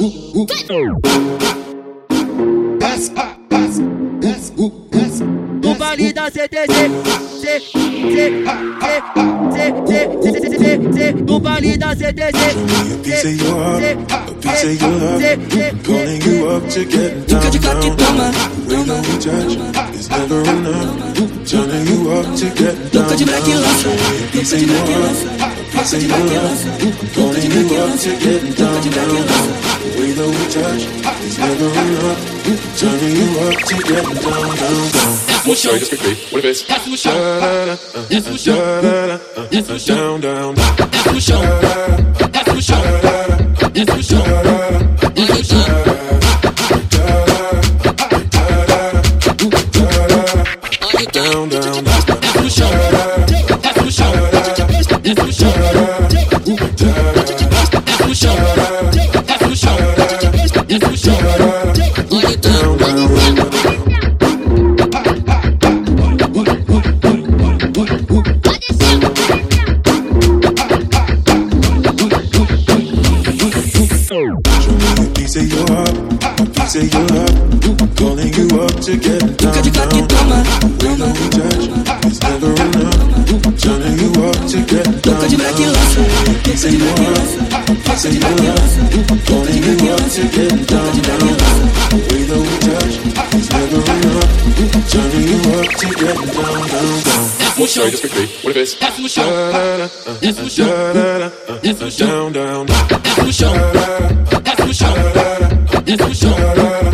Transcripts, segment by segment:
No baile da CTZ, C, C, C, C, C, C, C, C, no baile da CTZ. A piece of your heart, a piece of your love. Calling you up to get down, que down. toma, Way that we touch is never enough. Turning you up to get down, down. piece of de your Say you love, only you love to get down, down, down. The way that we touch is never enough. Turning you up to get down, down, down. What's your just quickly? What if it's that's what's your that's what's your that's what's your down, down, down. That's what's your that's what's your that's what's your that's what's your down, down, down. to get down. Cause you got your drama, drama. It's never Tô de braque lança, tô de braque lança, tô de braque lança, tô de braque lança, tô lança. We don't judge, it's never enough. Turning you up to get down, down, down. What's your just quickly? What if it's F no show? F no show. F no show. Down, down, down. F no show. F no show. F no show.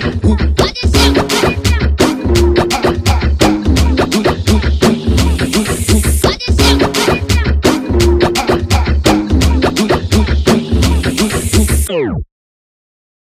boom, boom.